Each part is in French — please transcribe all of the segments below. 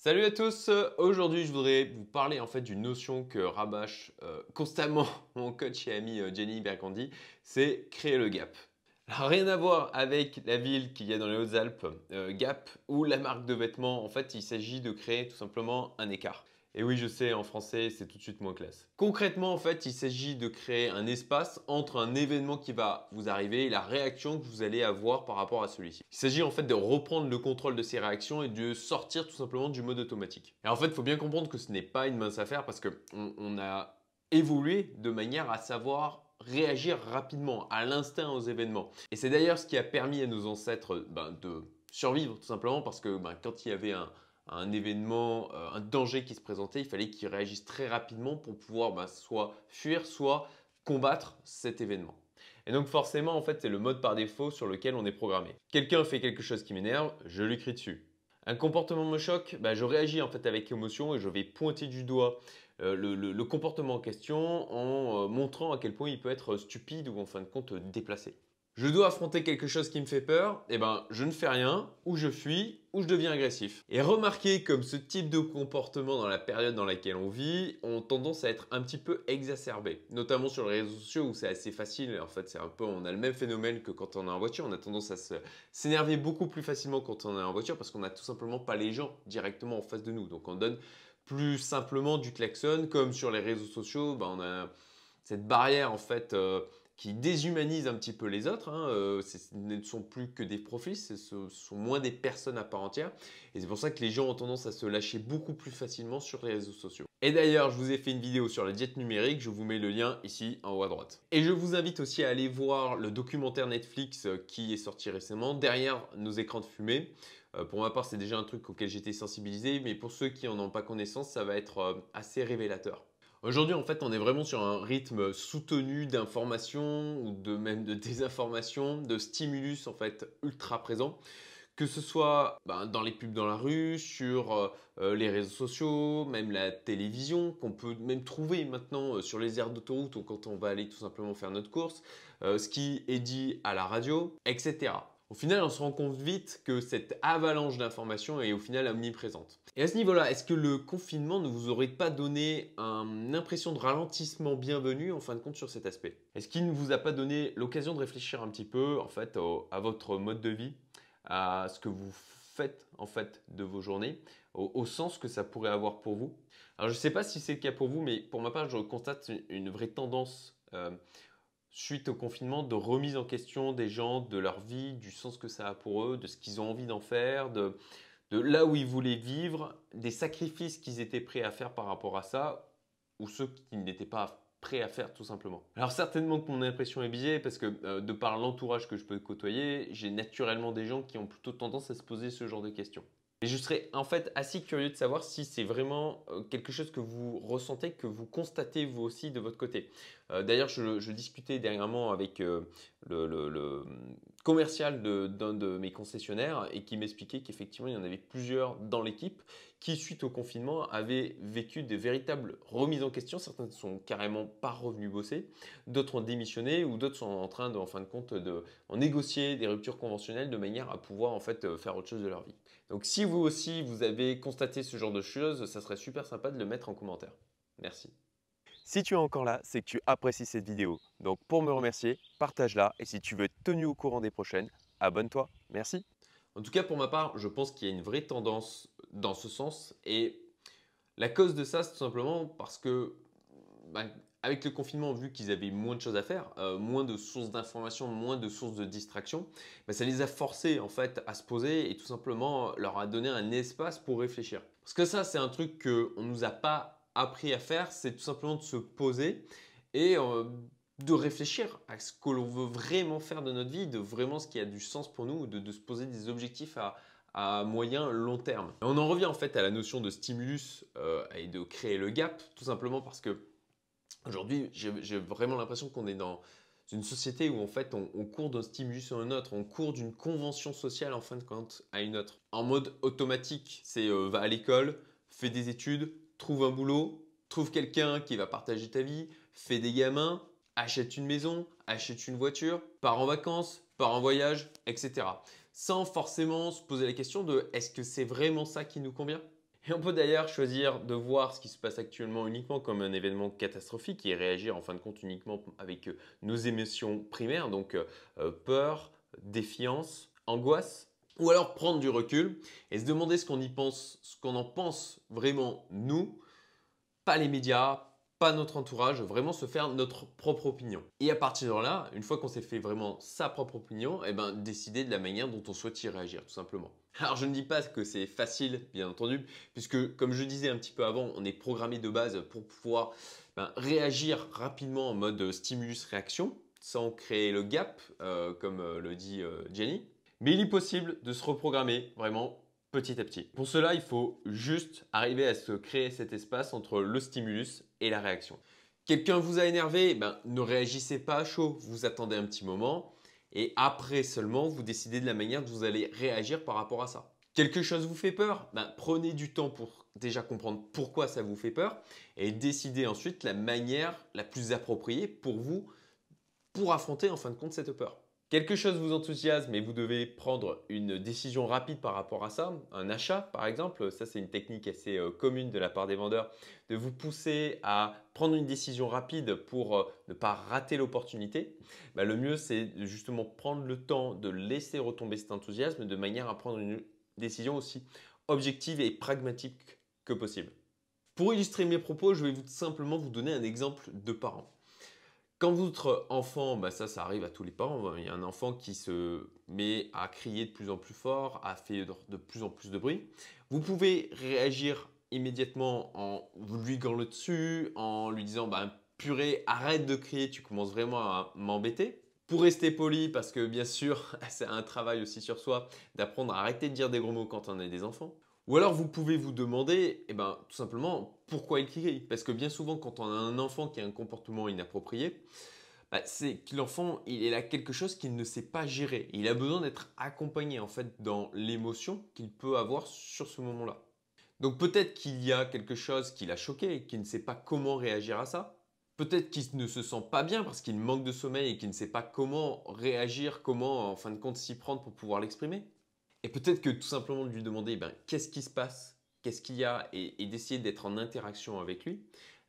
Salut à tous, aujourd'hui je voudrais vous parler en fait d'une notion que rabâche euh, constamment mon coach et ami euh, Jenny Bergandi, c'est créer le gap. Rien à voir avec la ville qu'il y a dans les Hautes-Alpes, euh, Gap, ou la marque de vêtements, en fait il s'agit de créer tout simplement un écart. Et oui, je sais, en français, c'est tout de suite moins classe. Concrètement, en fait, il s'agit de créer un espace entre un événement qui va vous arriver et la réaction que vous allez avoir par rapport à celui-ci. Il s'agit en fait de reprendre le contrôle de ces réactions et de sortir tout simplement du mode automatique. Et en fait, il faut bien comprendre que ce n'est pas une mince affaire parce qu'on on a évolué de manière à savoir réagir rapidement, à l'instinct aux événements. Et c'est d'ailleurs ce qui a permis à nos ancêtres ben, de survivre tout simplement parce que ben, quand il y avait un, un événement, euh, un danger qui se présentait, il fallait qu'ils réagissent très rapidement pour pouvoir bah, soit fuir, soit combattre cet événement. Et donc forcément, en fait, c'est le mode par défaut sur lequel on est programmé. Quelqu'un fait quelque chose qui m'énerve, je lui crie dessus. Un comportement me choque, bah, je réagis en fait avec émotion et je vais pointer du doigt euh, le, comportement en question en euh, montrant à quel point il peut être stupide ou en fin de compte déplacé je dois affronter quelque chose qui me fait peur, eh ben, je ne fais rien, ou je fuis, ou je deviens agressif. Et remarquez comme ce type de comportement dans la période dans laquelle on vit ont tendance à être un petit peu exacerbés, notamment sur les réseaux sociaux où c'est assez facile. En fait, c'est un peu, on a le même phénomène que quand on est en voiture. On a tendance à s'énerver beaucoup plus facilement quand on est en voiture parce qu'on n'a tout simplement pas les gens directement en face de nous. Donc, on donne plus simplement du klaxon, comme sur les réseaux sociaux, ben, on a cette barrière en fait euh, qui déshumanisent un petit peu les autres. Hein. Euh, ce ne sont plus que des profils, ce sont moins des personnes à part entière. Et c'est pour ça que les gens ont tendance à se lâcher beaucoup plus facilement sur les réseaux sociaux. Et d'ailleurs, je vous ai fait une vidéo sur la diète numérique, je vous mets le lien ici en haut à droite. Et je vous invite aussi à aller voir le documentaire Netflix euh, qui est sorti récemment, Derrière nos écrans de fumée. Euh, pour ma part, c'est déjà un truc auquel j'étais sensibilisé, mais pour ceux qui n'en ont pas connaissance, ça va être assez révélateur. Aujourd'hui, en fait, on est vraiment sur un rythme soutenu d'informations ou de même de désinformation, de stimulus en fait ultra présent. Que ce soit ben, dans les pubs dans la rue, sur euh, euh, les réseaux sociaux, même la télévision, qu'on peut même trouver maintenant euh, sur les aires d'autoroute ou quand on va aller tout simplement faire notre course, ce qui est dit à la radio, etc. Au final, on se rend compte vite que cette avalanche d'informations est au final omniprésente. Et à ce niveau-là, est-ce que le confinement ne vous aurait pas donné une impression de ralentissement bienvenu en fin de compte sur cet aspect? Est-ce qu'il ne vous a pas donné l'occasion de réfléchir un petit peu en fait à votre mode de vie, à ce que vous faites en fait de vos journées, au, sens que ça pourrait avoir pour vous? Alors je ne sais pas si c'est le cas pour vous, mais pour ma part, je constate une, vraie tendance euh, suite au confinement de remise en question des gens, de leur vie, du sens que ça a pour eux, de ce qu'ils ont envie d'en faire, de, là où ils voulaient vivre, des sacrifices qu'ils étaient prêts à faire par rapport à ça, ou ceux qui n'étaient pas prêts à faire tout simplement. Alors certainement que mon impression est biaisée parce que euh, de par l'entourage que je peux côtoyer, j'ai naturellement des gens qui ont plutôt tendance à se poser ce genre de questions. Et je serais en fait assez curieux de savoir si c'est vraiment euh, quelque chose que vous ressentez, que vous constatez vous aussi de votre côté. Euh, d'ailleurs, je, discutais dernièrement avec euh, le, commercial d'un de, mes concessionnaires et qui m'expliquait qu'effectivement, il y en avait plusieurs dans l'équipe qui, suite au confinement, avaient vécu des véritables remises en question. Certains ne sont carrément pas revenus bosser, d'autres ont démissionné ou d'autres sont en train, de, en fin de compte, de négocier des ruptures conventionnelles de manière à pouvoir en fait faire autre chose de leur vie. Donc, si vous aussi vous avez constaté ce genre de choses, ça serait super sympa de le mettre en commentaire. Merci. Si tu es encore là, c'est que tu apprécies cette vidéo. Donc pour me remercier, partage-la et si tu veux être tenu au courant des prochaines, abonne-toi. Merci. En tout cas, pour ma part, je pense qu'il y a une vraie tendance dans ce sens et la cause de ça, c'est tout simplement parce que bah, avec le confinement, vu qu'ils avaient moins de choses à faire, euh, moins de sources d'information, moins de sources de distraction, bah, ça les a forcés en fait à se poser et tout simplement leur a donné un espace pour réfléchir. Parce que ça, c'est un truc qu'on ne nous a pas appris à faire, c'est tout simplement de se poser et euh, de réfléchir à ce que l'on veut vraiment faire de notre vie, de vraiment ce qui a du sens pour nous, de, se poser des objectifs à, moyen, long terme. on en revient en fait à la notion de stimulus euh, et de créer le gap, tout simplement parce que aujourd'hui, j'ai vraiment l'impression qu'on est dans une société où en fait on, court d'un stimulus à un autre, on court d'une convention sociale en fin de compte à une autre. En mode automatique, c'est euh, va à l'école, fais des études, trouve un boulot, trouve quelqu'un qui va partager ta vie, fais des gamins, achète une maison, achète une voiture, pars en vacances, pars en voyage, etc. Sans forcément se poser la question de est-ce que c'est vraiment ça qui nous convient? Et on peut d'ailleurs choisir de voir ce qui se passe actuellement uniquement comme un événement catastrophique et réagir en fin de compte uniquement avec euh, nos émotions primaires, donc euh, euh, peur, défiance, angoisse. Ou alors prendre du recul et se demander ce qu'on y pense, ce qu'on en pense vraiment nous, pas les médias, pas notre entourage, vraiment se faire notre propre opinion. Et à partir de là, une fois qu'on s'est fait vraiment sa propre opinion, eh ben, décider de la manière dont on souhaite y réagir, tout simplement. Alors je ne dis pas que c'est facile, bien entendu, puisque comme je disais un petit peu avant, on est programmé de base pour pouvoir ben, réagir rapidement en mode stimulus-réaction, sans créer le gap, euh, comme euh, le dit euh, Jenny. Mais il est possible de se reprogrammer vraiment petit à petit. Pour cela, il faut juste arriver à se créer cet espace entre le stimulus et la réaction. Quelqu'un vous a énervé, ben, ne réagissez pas à chaud, vous attendez un petit moment et après seulement vous décidez de la manière dont vous allez réagir par rapport à ça. Quelque chose vous fait peur ben, Prenez du temps pour déjà comprendre pourquoi ça vous fait peur et décidez ensuite la manière la plus appropriée pour vous pour affronter en fin de compte cette peur. Quelque chose vous enthousiasme et vous devez prendre une décision rapide par rapport à ça, un achat par exemple, ça c'est une technique assez euh, commune de la part des vendeurs, de vous pousser à prendre une décision rapide pour euh, ne pas rater l'opportunité. Bah, le mieux c'est justement prendre le temps de laisser retomber cet enthousiasme de manière à prendre une décision aussi objective et pragmatique que possible. Pour illustrer mes propos, je vais simplement vous donner un exemple de parent. Quand votre enfant, bah ça, ça arrive à tous les parents, il y a un enfant qui se met à crier de plus en plus fort, à faire de plus en plus de bruit, vous pouvez réagir immédiatement en lui le dessus, en lui disant bah, purée, arrête de crier, tu commences vraiment à m'embêter. Pour rester poli, parce que bien sûr, c'est un travail aussi sur soi d'apprendre à arrêter de dire des gros mots quand on a des enfants. Ou alors vous pouvez vous demander, eh ben, tout simplement, pourquoi il crie Parce que bien souvent, quand on a un enfant qui a un comportement inapproprié, bah, c'est que l'enfant, il a quelque chose qu'il ne sait pas gérer. Il a besoin d'être accompagné en fait dans l'émotion qu'il peut avoir sur ce moment-là. Donc peut-être qu'il y a quelque chose qui l'a choqué et qu'il ne sait pas comment réagir à ça. Peut-être qu'il ne se sent pas bien parce qu'il manque de sommeil et qu'il ne sait pas comment réagir, comment en fin de compte s'y prendre pour pouvoir l'exprimer. Et peut-être que tout simplement de lui demander ben, qu'est-ce qui se passe, qu'est-ce qu'il y a, et, d'essayer d'être en interaction avec lui,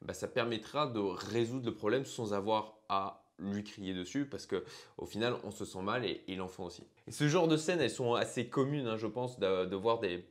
ben, ça permettra de résoudre le problème sans avoir à lui crier dessus parce que au final on se sent mal et, l'enfant aussi. Et ce genre de scènes elles sont assez communes hein, je pense de, voir des,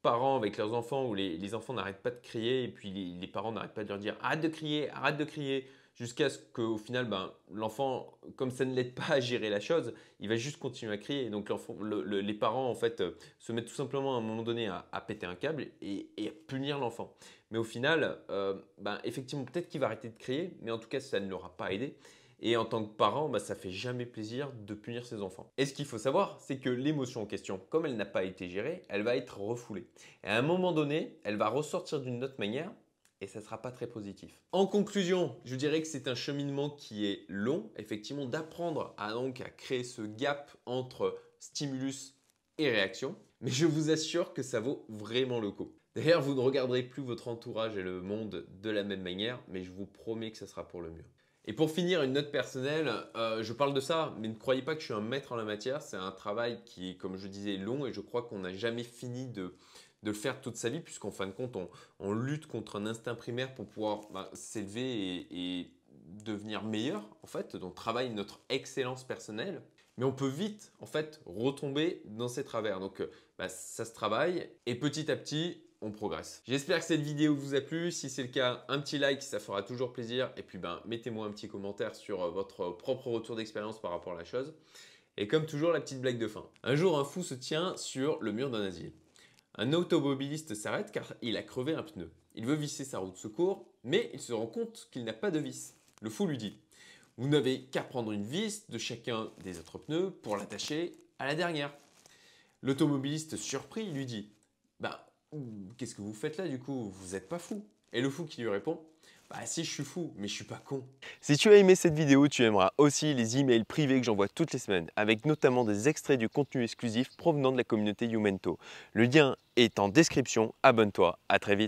parents avec leurs enfants où les, enfants n'arrêtent pas de crier et puis les parents n'arrêtent pas de leur dire arrête de crier, arrête de crier jusqu'à ce qu'au final, ben, l'enfant, comme ça ne l'aide pas à gérer la chose, il va juste continuer à crier. donc les parents, en fait, euh, se mettent tout simplement à un moment donné à, péter un câble et, à punir l'enfant. Mais au final, euh, ben, effectivement, peut-être qu'il va arrêter de crier, mais en tout cas, ça ne l'aura pas aidé. Et en tant que parent, ben, ça fait jamais plaisir de punir ses enfants. Et ce qu'il faut savoir, c'est que l'émotion en question, comme elle n'a pas été gérée, elle va être refoulée. Et à un moment donné, elle va ressortir d'une autre manière et ça ne sera pas très positif. En conclusion, je dirais que c'est un cheminement qui est long, effectivement, d'apprendre à à créer ce gap entre stimulus et réaction, mais je vous assure que ça vaut vraiment le coup. D'ailleurs, vous ne regarderez plus votre entourage et le monde de la même manière, mais je vous promets que ça sera pour le mieux. Et pour finir, une note personnelle, euh, je parle de ça, mais ne croyez pas que je suis un maître en la matière. C'est un travail qui est, comme je disais, long et je crois qu'on n'a jamais fini de, de le faire toute sa vie, puisqu'en fin de compte, on, lutte contre un instinct primaire pour pouvoir bah, s'élever et, devenir meilleur, en fait. Donc, travaille notre excellence personnelle. Mais on peut vite, en fait, retomber dans ces travers. Donc, euh, bah, ça se travaille et petit à petit, on progresse. J'espère que cette vidéo vous a plu. Si c'est le cas, un petit like, ça fera toujours plaisir. Et puis, ben, mettez-moi un petit commentaire sur euh, votre propre retour d'expérience par rapport à la chose. Et comme toujours, la petite blague de fin. Un jour, un fou se tient sur le mur d'un asile. Un automobiliste s'arrête car il a crevé un pneu. Il veut visser sa roue de secours, mais il se rend compte qu'il n'a pas de vis. Le fou lui dit Vous n'avez qu'à prendre une vis de chacun des autres pneus pour l'attacher à la dernière. L'automobiliste surpris lui dit Bah, qu'est-ce que vous faites là du coup? Vous n'êtes pas fou Et le fou qui lui répond bah si, je suis fou, mais je suis pas con. Si tu as aimé cette vidéo, tu aimeras aussi les emails privés que j'envoie toutes les semaines, avec notamment des extraits du contenu exclusif provenant de la communauté Youmento. Le lien est en description, abonne-toi, à très vite.